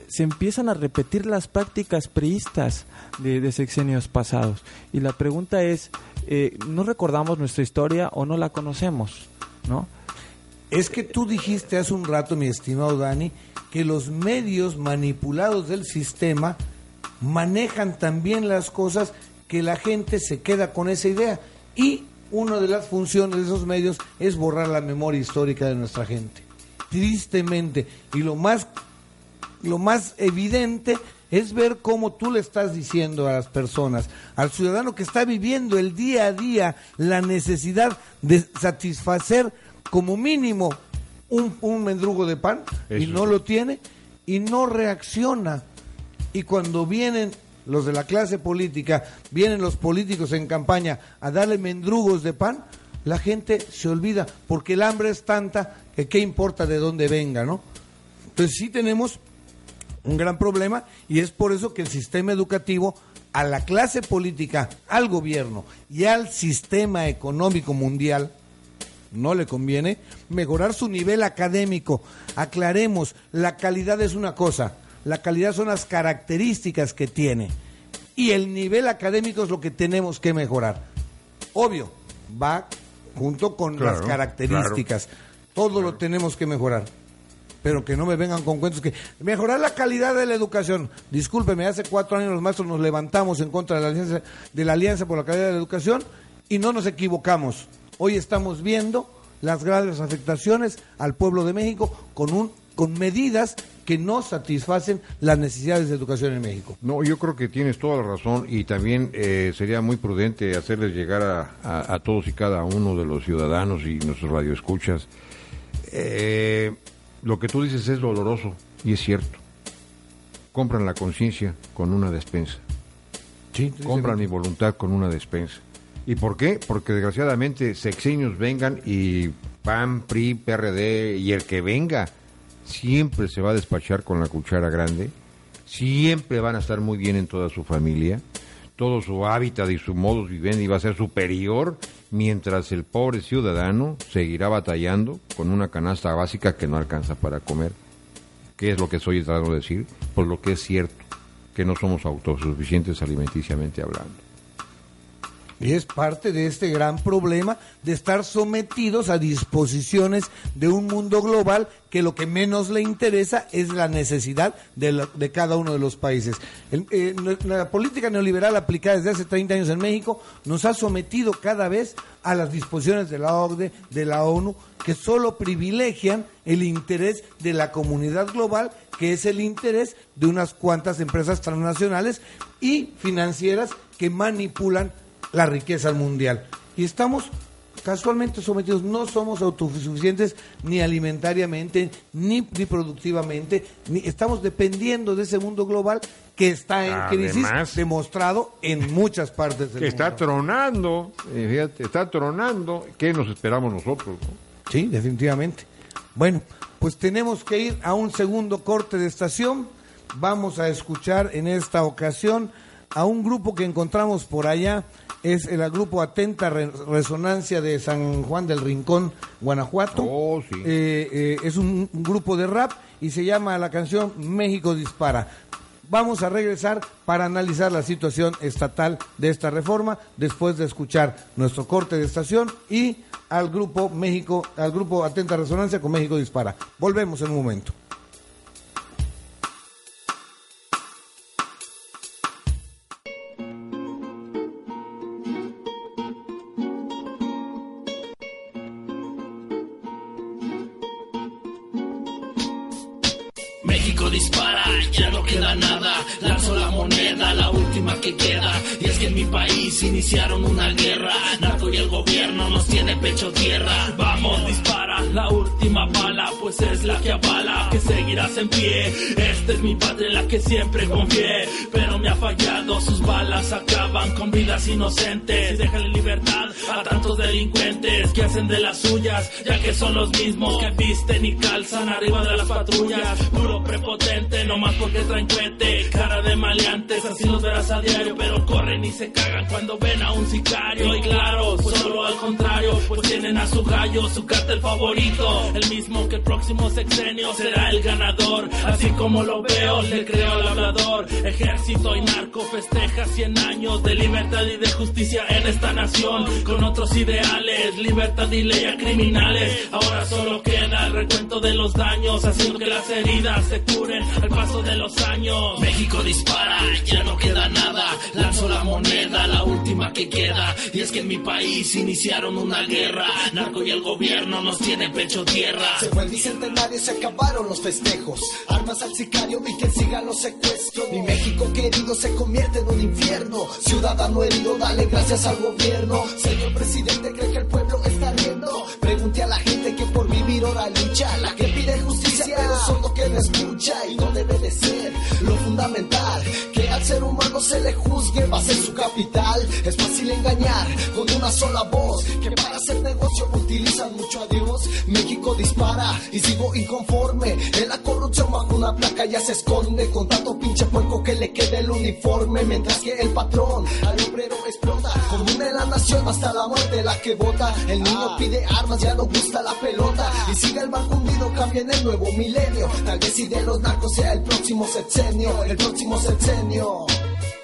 se empiezan a repetir las prácticas priistas de, de sexenios pasados. Y la pregunta es, eh, ¿no recordamos nuestra historia o no la conocemos? ¿No? Es que tú dijiste hace un rato, mi estimado Dani, que los medios manipulados del sistema manejan también las cosas que la gente se queda con esa idea. Y una de las funciones de esos medios es borrar la memoria histórica de nuestra gente. Tristemente. Y lo más, lo más evidente es ver cómo tú le estás diciendo a las personas, al ciudadano que está viviendo el día a día la necesidad de satisfacer como mínimo un, un mendrugo de pan y no lo tiene y no reacciona. Y cuando vienen los de la clase política, vienen los políticos en campaña a darle mendrugos de pan, la gente se olvida porque el hambre es tanta que qué importa de dónde venga, ¿no? Entonces sí tenemos un gran problema y es por eso que el sistema educativo a la clase política, al gobierno y al sistema económico mundial no le conviene mejorar su nivel académico. Aclaremos, la calidad es una cosa, la calidad son las características que tiene y el nivel académico es lo que tenemos que mejorar. Obvio, va junto con Claro, las características. Todo lo tenemos que mejorar. Pero que no me vengan con cuentos que mejorar la calidad de la educación. Discúlpeme, hace cuatro años los maestros nos levantamos en contra de la alianza, de la alianza por la calidad de la educación y no nos equivocamos. Hoy estamos viendo las graves afectaciones al pueblo de México con un con medidas que no satisfacen las necesidades de educación en México. No, yo creo que tienes toda la razón y también eh, sería muy prudente hacerles llegar a, a- a todos y cada uno de los ciudadanos y nuestros radioescuchas. Eh, lo que tú dices es doloroso y es cierto. Compran la conciencia con una despensa. Compran mi voluntad con una despensa. ¿Y por qué? Porque desgraciadamente sexenios vengan y PAN, PRI, PRD y el que venga siempre se va a despachar con la cuchara grande, siempre van a estar muy bien en toda su familia, todo su hábitat y su modus vivendi va a ser superior mientras el pobre ciudadano seguirá batallando con una canasta básica que no alcanza para comer. ¿Qué es lo que estoy tratando de decir? Por lo que es cierto, que no somos autosuficientes alimenticiamente hablando. Y es parte de este gran problema de estar sometidos a disposiciones de un mundo global que lo que menos le interesa es la necesidad de, cada uno de los países. Eh, la política neoliberal aplicada desde hace 30 años en México nos ha sometido cada vez a las disposiciones de la OCDE, de la ONU, que solo privilegian el interés de la comunidad global, que es el interés de unas cuantas empresas transnacionales y financieras que manipulan la riqueza mundial. Y estamos casualmente sometidos, no somos autosuficientes ni alimentariamente, ni, ni productivamente, ni estamos dependiendo de ese mundo global que está en crisis, Además- demostrado en muchas partes del Que está mundo. tronando, eh, fíjate, está tronando. ¿Qué nos esperamos nosotros? no? Sí, definitivamente. Bueno, pues tenemos que ir a un segundo corte de estación. Vamos a escuchar en esta ocasión a un grupo que encontramos por allá. Es el grupo Atenta Re- Resonancia de San Juan del Rincón, Guanajuato. Oh, sí. Eh, eh, es un, un grupo de rap y se llama la canción México Dispara. Vamos a regresar para analizar la situación estatal de esta reforma después de escuchar nuestro corte de estación y al grupo México, al grupo Atenta Resonancia con México Dispara. Volvemos en un momento. Iniciaron una guerra. Narco y el gobierno nos tiene pecho tierra. Vamos, dispara, la última bala, pues es la que avala. Que seguirás en pie. Esta es mi patria en la que siempre confié. Fallado, sus balas acaban con vidas inocentes. Y dejan en libertad a tantos delincuentes que hacen de las suyas, ya que son los mismos que visten y calzan arriba de las patrullas. Puro prepotente, nomás porque traen cuete. Cara de maleantes, así los verás a diario, pero corren y se cagan cuando ven a un sicario. Y claro, pues solo al contrario, pues tienen a su gallo, su cartel favorito. El mismo que el próximo sexenio será el ganador. Así como lo veo, le creo al hablador. Ejército y narco festeja 100 años de libertad y de justicia en esta nación. Con otros ideales, libertad y ley a criminales. Ahora solo queda el recuento de los daños, haciendo que las heridas se curen al paso de los años. México dispara, ya no queda nada. Lanzo la moneda, la última que queda. Y es que en mi país iniciaron una guerra. Narco y el gobierno nos tiene pecho tierra. Se fue el bicentenario, se acabaron los festejos. Armas al sicario y que sigan los secuestros. Mi México querido se convierte en un infierno. Ciudadano herido, dale gracias al gobierno. Señor presidente, cree que el pueblo está riendo. Pregunte a la gente que por vivir hora lucha. La que pide justicia, pero solo que no escucha y no debe de ser lo fundamental. Que al ser humano se le juzgue, va a ser su capital. Es fácil engañar con una sola voz. Que para hacer negocio utilizan mucho a Dios. México dispara y sigo inconforme. En la corrupción bajo una placa ya se esconde. Con tanto pinche puerco que le quede el uniforme. Mientras que el patrón al obrero explota. En la nación hasta la muerte la que vota. El niño pide armas, ya no gusta la pelota. Y sigue el mal cambia en el nuevo milenio. Tal vez si de los narcos sea el próximo sexenio. El próximo sexenio.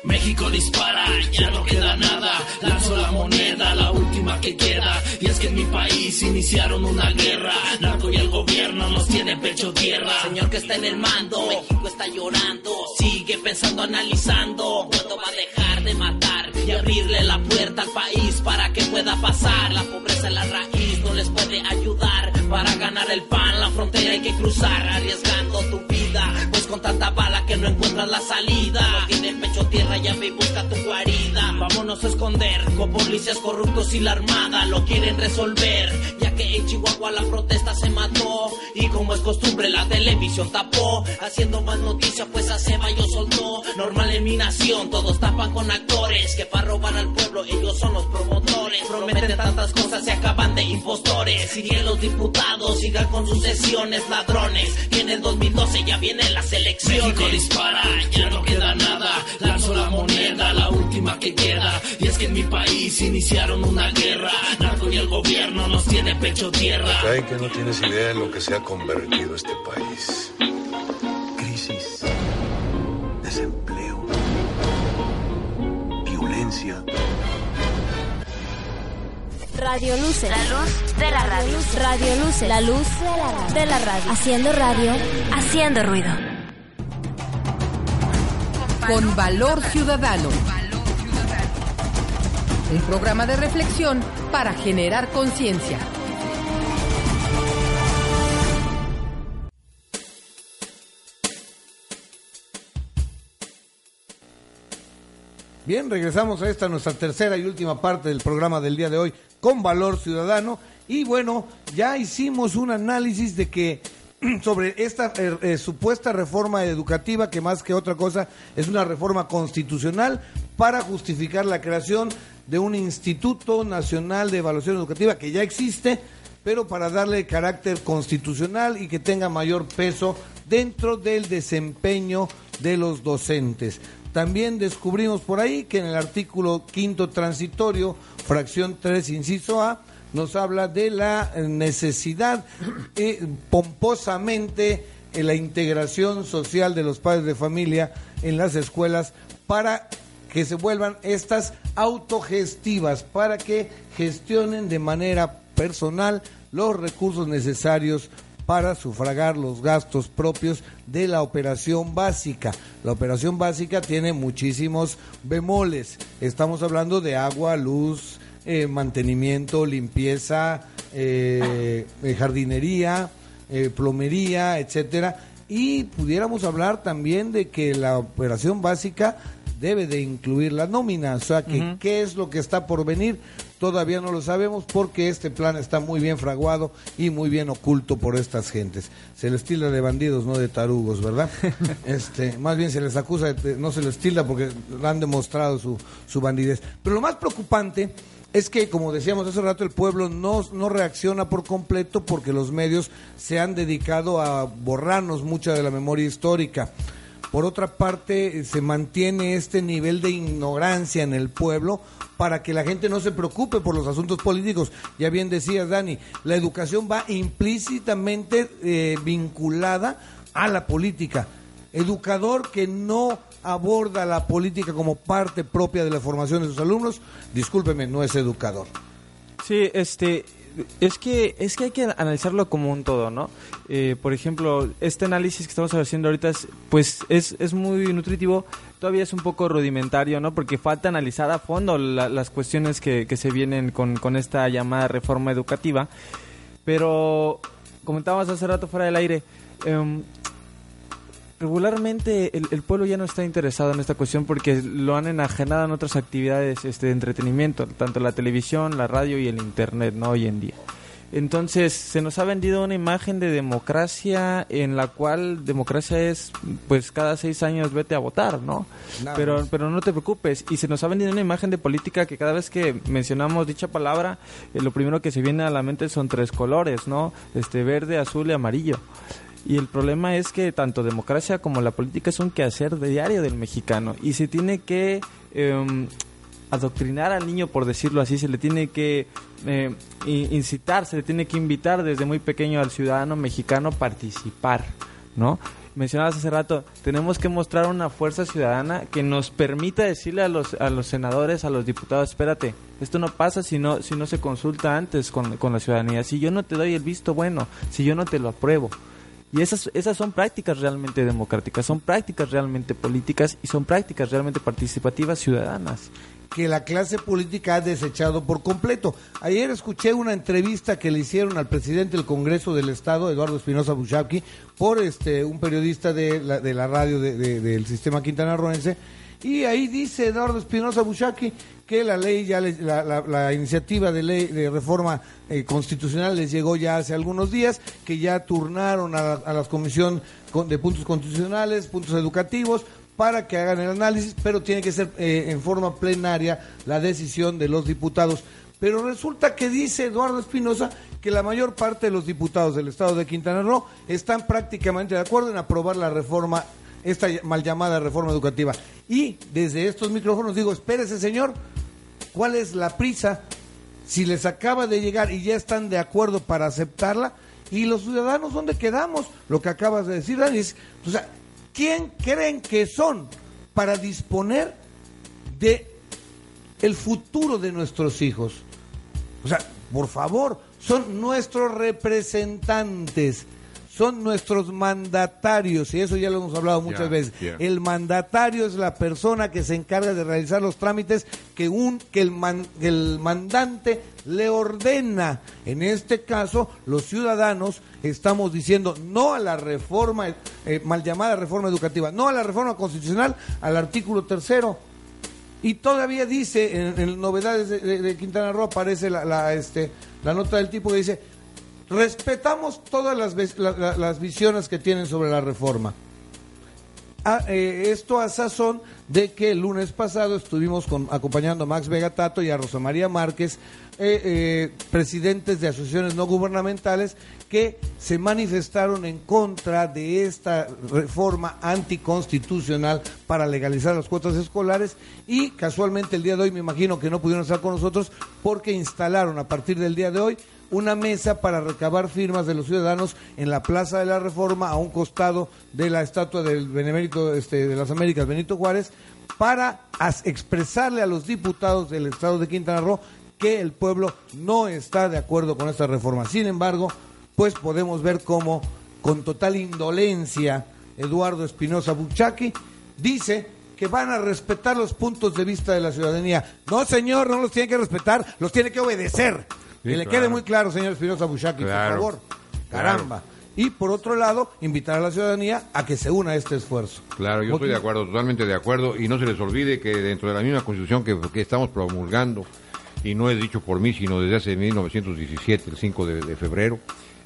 México dispara, ya no queda nada. Lanzo la moneda, la última que queda. Y es que en mi país iniciaron una guerra. Narco y el gobierno nos tiene pecho tierra. Señor que está en el mando, México está llorando. Sigue pensando, analizando. ¿Cuándo va a dejar de matar? Y abrirle la puerta al país para que pueda pasar. La pobreza es la raíz, no les puede ayudar. Para ganar el pan, la frontera hay que cruzar. Arriesgando tu vida, pues con tanta bala que no encuentras la salida. No tiene pecho tierra, ya ve y busca tu guarida. Vámonos a esconder con policías corruptos y la armada lo quieren resolver. Ya que en Chihuahua la protesta se mató. Y como es costumbre, la televisión tapó. Haciendo más noticia, pues a Ceballos soltó. Normal en mi nación, todos tapan con actores. Que para robar al pueblo, ellos son los promotores. Prometen tantas cosas, se acaban de impostores. Que los diputados sigan con sus sesiones ladrones. En el 2012 ya vienen las elecciones. Dispara, ya no queda nada. Lanzo la moneda, la última que queda. Y es que en mi país iniciaron una guerra. Narco y el gobierno nos tiene pecho tierra. Creen que no tienes idea en lo que se ha convertido este país. Crisis, desempleo, violencia. Radio Luce. La luz de la radio. Radio Luce. La luz de la radio. Haciendo radio, haciendo ruido. Con valor ciudadano. Un programa de reflexión para generar conciencia. Bien, regresamos a esta nuestra tercera y última parte del programa del día de hoy con Valor Ciudadano. Y bueno, ya hicimos un análisis de que sobre esta eh, eh, supuesta reforma educativa, que más que otra cosa es una reforma constitucional para justificar la creación de un Instituto Nacional de Evaluación Educativa que ya existe, pero para darle carácter constitucional y que tenga mayor peso dentro del desempeño de los docentes. También descubrimos por ahí que en el artículo quinto transitorio, fracción 3, inciso A, nos habla de la necesidad eh, pomposamente en la integración social de los padres de familia en las escuelas para que se vuelvan estas autogestivas, para que gestionen de manera personal los recursos necesarios para sufragar los gastos propios de la operación básica. La operación básica tiene muchísimos bemoles. Estamos hablando de agua, luz, eh, mantenimiento, limpieza, eh, eh, jardinería, plomería, etcétera. Y pudiéramos hablar también de que la operación básica debe de incluir la nómina, o sea, que qué es lo que está por venir, todavía no lo sabemos porque este plan está muy bien fraguado y muy bien oculto por estas gentes. Se les tilda de bandidos, no de tarugos, ¿verdad? este, más bien se les acusa, de, no se les tilda porque han demostrado su, su bandidez. Pero lo más preocupante es que, como decíamos hace rato, el pueblo no, reacciona por completo porque los medios se han dedicado a borrarnos mucha de la memoria histórica. Por otra parte, se mantiene este nivel de ignorancia en el pueblo para que la gente no se preocupe por los asuntos políticos. Ya bien decías, Dani, la educación va implícitamente eh, vinculada a la política. Educador que no aborda la política como parte propia de la formación de sus alumnos, discúlpeme, no es educador. Sí, este, es que es que hay que analizarlo como un todo, ¿no? Eh, por ejemplo, este análisis que estamos haciendo ahorita es, pues es, es muy nutritivo, todavía es un poco rudimentario, ¿no? Porque falta analizar a fondo las cuestiones que, que se vienen con, con esta llamada reforma educativa. Pero comentábamos hace rato fuera del aire, eh, regularmente el, pueblo ya no está interesado en esta cuestión porque lo han enajenado en otras actividades este, de entretenimiento, tanto la televisión, la radio y el internet, ¿no? Hoy en día. Entonces, se nos ha vendido una imagen de democracia en la cual democracia es, pues, cada seis años vete a votar, ¿no? pero, pero no te preocupes. Y se nos ha vendido una imagen de política que cada vez que mencionamos dicha palabra, eh, lo primero que se viene a la mente son tres colores, ¿no? Este, verde, azul y amarillo. Y el problema es que tanto democracia como la política es un quehacer diario del mexicano y se tiene que em, adoctrinar al niño, por decirlo así, se le tiene que eh, incitar, se le tiene que invitar desde muy pequeño al ciudadano mexicano a participar, ¿no? Mencionabas hace rato, tenemos que mostrar una fuerza ciudadana que nos permita decirle a los, a los senadores, a los diputados, espérate, esto no pasa si no, si no se consulta antes con, con la ciudadanía, si yo no te doy el visto bueno, si yo no te lo apruebo. Y esas, esas son prácticas realmente democráticas, son prácticas realmente políticas y son prácticas realmente participativas ciudadanas que la clase política ha desechado por completo. Ayer escuché una entrevista que le hicieron al presidente del Congreso del Estado, Eduardo Espinosa Buchaki, por este un periodista de la, de la radio del sistema Quintana Roense, y ahí dice Eduardo Espinosa Buchaki que la ley ya la, iniciativa de ley de reforma eh, constitucional les llegó ya hace algunos días, que ya turnaron a, a la comisión de puntos constitucionales, puntos educativos, para que hagan el análisis, pero tiene que ser eh, en forma plenaria la decisión de los diputados. Pero resulta que dice Eduardo Espinosa que la mayor parte de los diputados del estado de Quintana Roo están prácticamente de acuerdo en aprobar la reforma esta mal llamada reforma educativa. Y desde estos micrófonos digo, espérese señor, ¿cuál es la prisa? Si les acaba de llegar y ya están de acuerdo para aceptarla, y los ciudadanos, ¿dónde quedamos? Lo que acabas de decir, Dani, es, o sea, ¿quién creen que son para disponer de el futuro de nuestros hijos? O sea, por favor, son nuestros representantes son nuestros mandatarios, y eso ya lo hemos hablado muchas veces. El mandatario es la persona que se encarga de realizar los trámites que, un, que el, man- que el mandante le ordena. En este caso, los ciudadanos estamos diciendo no a la reforma, eh, mal llamada reforma educativa, no a la reforma constitucional, al artículo tercero. Y todavía dice, en, en novedades de, de- de Quintana Roo aparece la, la, este, la nota del tipo que dice, respetamos todas las, visiones que tienen sobre la reforma. Ah, eh, esto a sazón de que el lunes pasado estuvimos con, acompañando a Max Vega Tato y a Rosa María Márquez, eh, eh, presidentes de asociaciones no gubernamentales, que se manifestaron en contra de esta reforma anticonstitucional para legalizar las cuotas escolares y casualmente el día de hoy me imagino que no pudieron estar con nosotros porque instalaron a partir del día de hoy una mesa para recabar firmas de los ciudadanos en la Plaza de la Reforma a un costado de la estatua del Benemérito este, de las Américas Benito Juárez para expresarle a los diputados del estado de Quintana Roo que el pueblo no está de acuerdo con esta reforma. Sin embargo, pues podemos ver cómo con total indolencia Eduardo Espinosa Buchaki dice que van a respetar los puntos de vista de la ciudadanía. No, señor, no los tiene que respetar, los tiene que obedecer. Que le claro. quede muy claro, señor Espinosa Buchaki, Claro, por favor. claro. Caramba. Y por otro lado, invitar a la ciudadanía a que se una a este esfuerzo. Claro, yo estoy de acuerdo, totalmente de acuerdo. Y no se les olvide que dentro de la misma constitución que, que estamos promulgando, y no es dicho por mí, sino desde hace 1917, el 5 de, de febrero,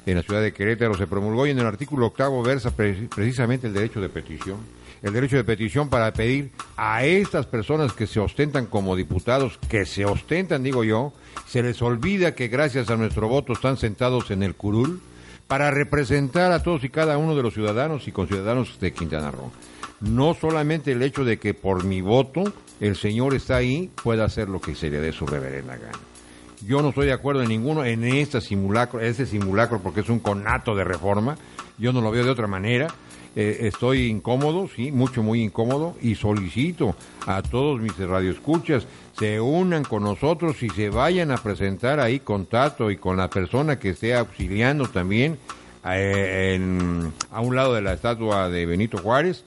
en la ciudad de Querétaro se promulgó y en el artículo octavo versa pre- precisamente el derecho de petición. El derecho de petición para pedir a estas personas que se ostentan como diputados, que se ostentan, digo yo, se les olvida que gracias a nuestro voto están sentados en el curul para representar a todos y cada uno de los ciudadanos y conciudadanos de Quintana Roo. No solamente el hecho de que por mi voto el señor está ahí pueda hacer lo que se le dé su reverenda gana. Yo no estoy de acuerdo en ninguno en este simulacro, este simulacro porque es un conato de reforma. Yo no lo veo de otra manera. Eh, estoy incómodo, sí, mucho, muy incómodo, y solicito a todos mis radioescuchas se unan con nosotros y se vayan a presentar ahí con Tato y con la persona que esté auxiliando también eh, en- a un lado de la estatua de Benito Juárez,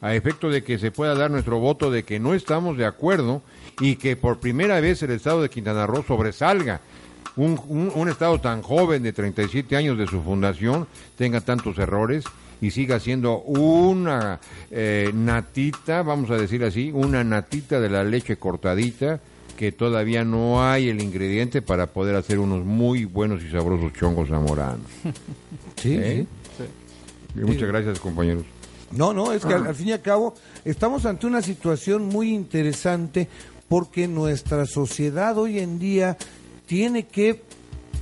a efecto de que se pueda dar nuestro voto de que no estamos de acuerdo y que por primera vez el estado de Quintana Roo sobresalga. Un, un- un estado tan joven de 37 años de su fundación tenga tantos errores y siga siendo una eh, natita, vamos a decir así, una natita de la leche cortadita que todavía no hay el ingrediente para poder hacer unos muy buenos y sabrosos chongos zamoranos. Sí, ¿Eh? sí. Y muchas gracias, compañeros. No, no, es que al, al fin y al cabo estamos ante una situación muy interesante porque nuestra sociedad hoy en día tiene que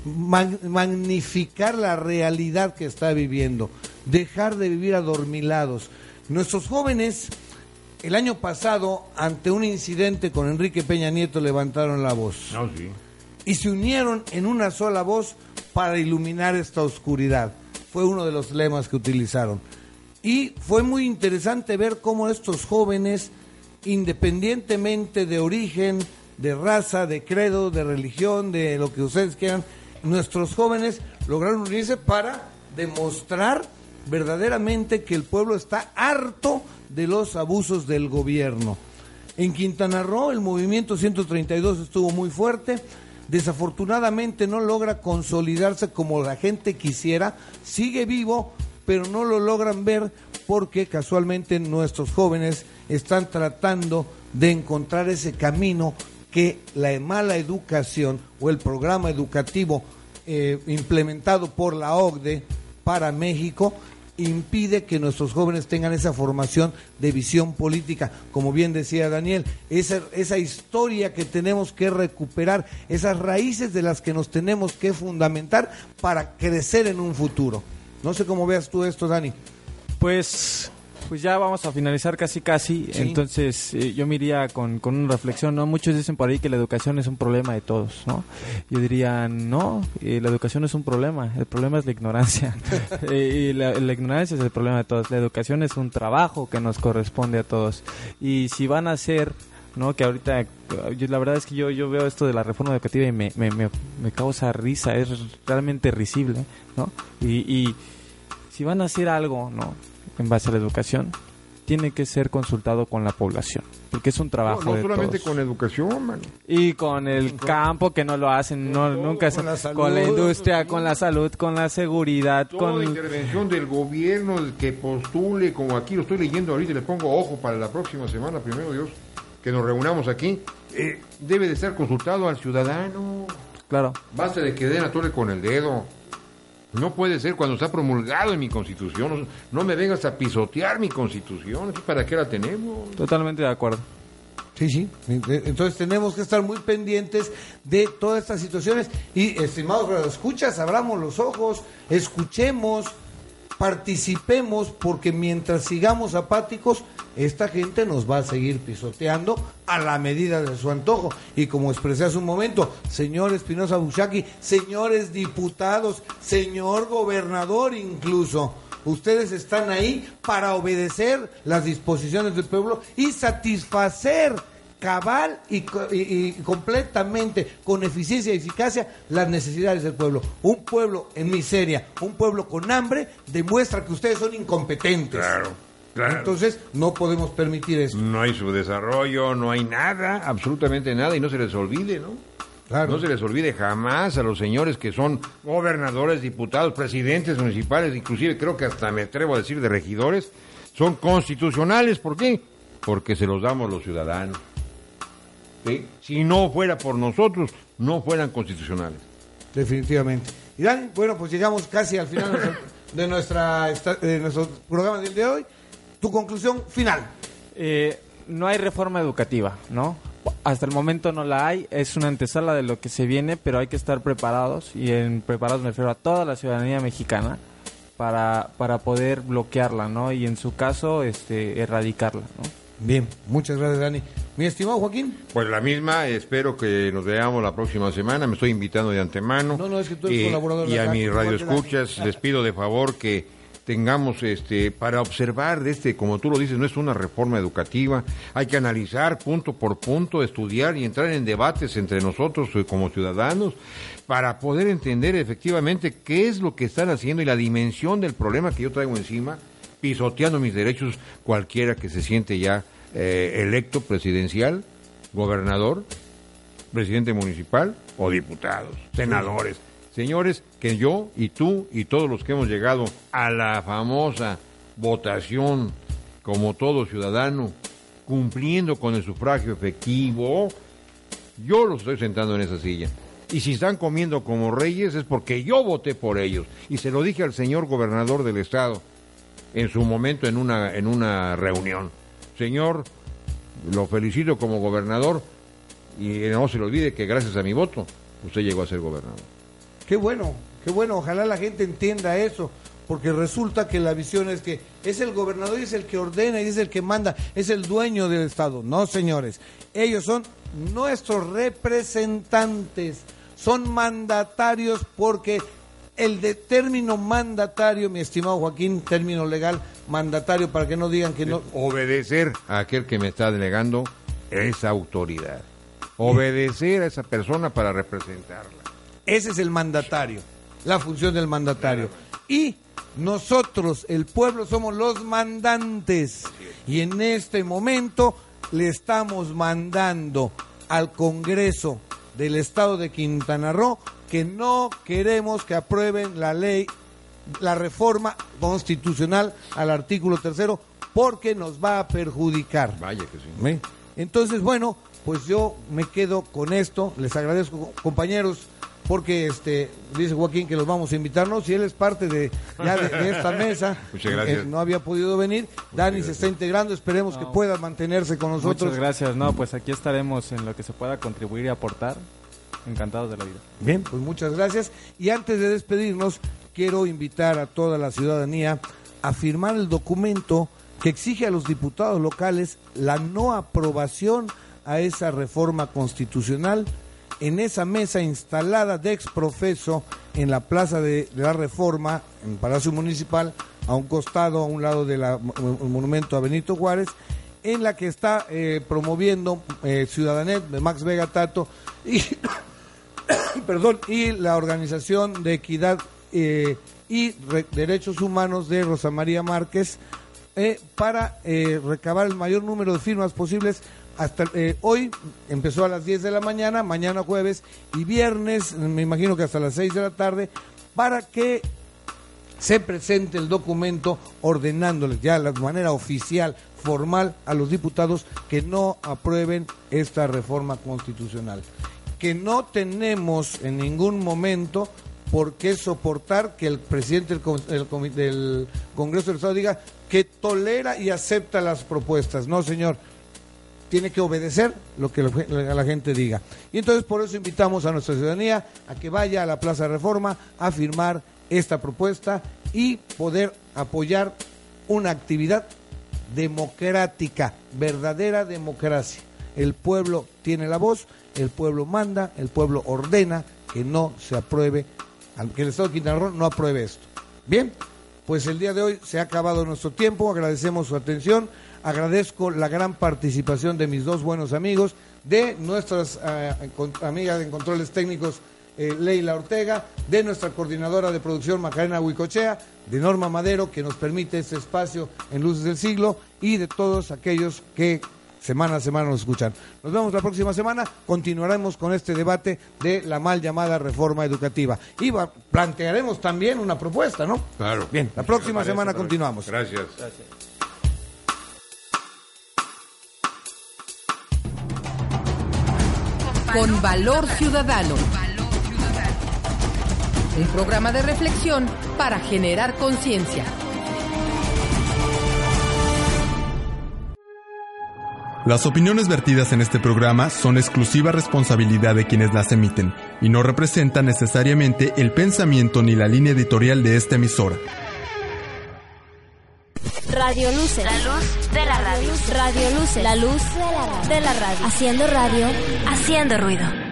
mag- magnificar la realidad que está viviendo, dejar de vivir adormilados. Nuestros jóvenes el año pasado ante un incidente con Enrique Peña Nieto levantaron la voz sí. y se unieron en una sola voz para iluminar esta oscuridad. Fue uno de los lemas que utilizaron. Y fue muy interesante ver cómo estos jóvenes, independientemente de origen, de raza, de credo, de religión, de lo que ustedes quieran, nuestros jóvenes lograron unirse para demostrar verdaderamente que el pueblo está harto de los abusos del gobierno. En Quintana Roo el movimiento 132 estuvo muy fuerte, desafortunadamente no logra consolidarse como la gente quisiera, sigue vivo, pero no lo logran ver porque casualmente nuestros jóvenes están tratando de encontrar ese camino que la mala educación o el programa educativo eh, implementado por la OCDE para México impide que nuestros jóvenes tengan esa formación de visión política, como bien decía Daniel, esa, esa historia que tenemos que recuperar, esas raíces de las que nos tenemos que fundamentar para crecer en un futuro. No sé cómo veas tú esto, Dani. Pues Pues ya vamos a finalizar casi casi, Sí. entonces eh, yo me iría con, con una reflexión, ¿no? Muchos dicen por ahí que la educación es un problema de todos, ¿no? Yo diría, no, eh, la educación no es un problema, el problema es la ignorancia. Eh, y la, la ignorancia es el problema de todos, la educación es un trabajo que nos corresponde a todos. Y si van a hacer, ¿no? Que ahorita, yo- la verdad es que yo, yo veo esto de la reforma educativa y me, me, me, me causa risa, es realmente risible, ¿no? Y, y si van a hacer algo, ¿no? En base a la educación, tiene que ser consultado con la población, porque es un trabajo No, no de solamente todos. con educación, man. Y con el campo que no lo hacen, no, nunca se- con la con la industria, con la salud, con la seguridad, Toda con intervención del gobierno que postule, como aquí lo estoy leyendo ahorita, y le pongo ojo para la próxima semana, primero Dios, que nos reunamos aquí, eh, debe de estar consultado al ciudadano. Claro. Basta de que den a tole con el dedo. No puede ser cuando está promulgado en mi constitución. No, no me vengas a pisotear mi constitución. ¿Para qué la tenemos? Totalmente de acuerdo. Sí, sí. Entonces tenemos que estar muy pendientes de todas estas situaciones. Y, estimados escuchas, abramos los ojos, escuchemos, participemos, porque mientras sigamos apáticos, esta gente nos va a seguir pisoteando a la medida de su antojo. Y como expresé hace un momento, señor Espinosa Bushaki, señores diputados, señor gobernador incluso, ustedes están ahí para obedecer las disposiciones del pueblo y satisfacer cabal y, co- y- y completamente con eficiencia y eficacia las necesidades del pueblo. Un pueblo en miseria, un pueblo con hambre, demuestra que ustedes son incompetentes. Claro, claro. Entonces, no podemos permitir eso. No hay su desarrollo, no hay nada, absolutamente nada, y no se les olvide, ¿no? No se les olvide jamás a los señores que son gobernadores, diputados, presidentes municipales, inclusive creo que hasta me atrevo a decir de regidores, son constitucionales. ¿Por qué? Porque se los damos los ciudadanos. ¿Sí? Si no fuera por nosotros, no fueran constitucionales. Definitivamente. Y Dani, bueno, pues llegamos casi al final de nuestra- de, nuestra, esta- de nuestro programa del día de hoy. Tu conclusión final. Eh, no hay reforma educativa, ¿no? Hasta el momento no la hay, es una antesala de lo que se viene, pero hay que estar preparados, y en preparados me refiero a toda la ciudadanía mexicana, para, para poder bloquearla, ¿no? Y en su caso, este, erradicarla, ¿no? Bien, muchas gracias, Dani. Mi estimado Joaquín. Pues la misma, espero que nos veamos la próxima semana, me estoy invitando de antemano. No, no, es que tú eres Y- colaborador de Y a mis radioescuchas les pido de favor que tengamos este para observar de este como tú lo dices no es una reforma educativa hay que analizar punto por punto estudiar y entrar en debates entre nosotros eh, como ciudadanos para poder entender efectivamente qué es lo que están haciendo y la dimensión del problema que yo traigo encima pisoteando mis derechos cualquiera que se siente ya eh, electo presidencial gobernador presidente municipal o diputados, senadores. Señores, que yo y tú y todos los que hemos llegado a la famosa votación como todo ciudadano, cumpliendo con el sufragio efectivo, yo los estoy sentando en esa silla. Y si están comiendo como reyes es porque yo voté por ellos. Y se lo dije al señor gobernador del estado en su momento en una, en una reunión. Señor, lo felicito como gobernador y no se le olvide que gracias a mi voto usted llegó a ser gobernador. Qué bueno, qué bueno. Ojalá la gente entienda eso. Porque resulta que la visión es que es el gobernador y es el que ordena y es el que manda, es el dueño del Estado. No, señores. Ellos son nuestros representantes, son mandatarios porque el de término mandatario, mi estimado Joaquín, término legal, mandatario, para que no digan que no. Obedecer a aquel que me está delegando esa autoridad. Obedecer a esa persona para representarla. Ese es el mandatario, la función del mandatario. Y nosotros, el pueblo, somos los mandantes. Y en este momento le estamos mandando al Congreso del Estado de Quintana Roo que no queremos que aprueben la ley, la reforma constitucional al artículo tercero, porque nos va a perjudicar. Vaya que sí. ¿Ve? Entonces, bueno, pues yo me quedo con esto. Les agradezco, compañeros, porque este dice Joaquín que los vamos a invitarnos si él es parte de ya de, de esta mesa. Muchas gracias. Eh, no había podido venir. Dani se está integrando. Esperemos que pueda mantenerse con nosotros. Muchas gracias, no, pues aquí estaremos en lo que se pueda contribuir y aportar. Encantados de la vida. Bien, pues muchas gracias. Y antes de despedirnos, quiero invitar a toda la ciudadanía a firmar el documento que exige a los diputados locales la no aprobación a esa reforma constitucional en esa mesa instalada de exprofeso en la Plaza de, la Reforma, en el Palacio Municipal, a un costado, a un lado del monumento a Benito Juárez, en la que está eh, promoviendo eh, Ciudadanet Max Vega Tato y, perdón, y la Organización de Equidad eh, y Derechos Humanos de Rosa María Márquez eh, para recabar el mayor número de firmas posibles hasta eh, hoy empezó a las 10 de la mañana, mañana jueves y viernes, me imagino que hasta las 6 de la tarde, para que se presente el documento ordenándoles ya de manera oficial, formal, a los diputados que no aprueben esta reforma constitucional. Que no tenemos en ningún momento por qué soportar que el presidente del, Congreso del Estado diga que tolera y acepta las propuestas. No, señor tiene que obedecer lo que la gente diga. Y entonces por eso invitamos a nuestra ciudadanía a que vaya a la Plaza Reforma a firmar esta propuesta y poder apoyar una actividad democrática, verdadera democracia. El pueblo tiene la voz, el pueblo manda, el pueblo ordena que no se apruebe, que el Estado de Quintana Roo no apruebe esto. Bien, pues el día de hoy se ha acabado nuestro tiempo, agradecemos su atención. Agradezco la gran participación de mis dos buenos amigos, de nuestras eh, amigas en controles técnicos eh, Leila Ortega, de nuestra coordinadora de producción Macarena Huicochea, de Norma Madero, que nos permite este espacio en Luces del Siglo, y de todos aquellos que semana a semana nos escuchan. Nos vemos la próxima semana, continuaremos con este debate de la mal llamada reforma educativa. Y plantearemos también una propuesta, ¿no? Claro. Bien, la próxima semana continuamos. Gracias. Gracias. con Valor Ciudadano. Un programa de reflexión para generar conciencia. Las opiniones vertidas en este programa son exclusiva responsabilidad de quienes las emiten y no representan necesariamente el pensamiento ni la línea editorial de esta emisora. Radio Luce. La luz de la radio. Radio Luce. La luz de la radio. Haciendo radio. Haciendo ruido.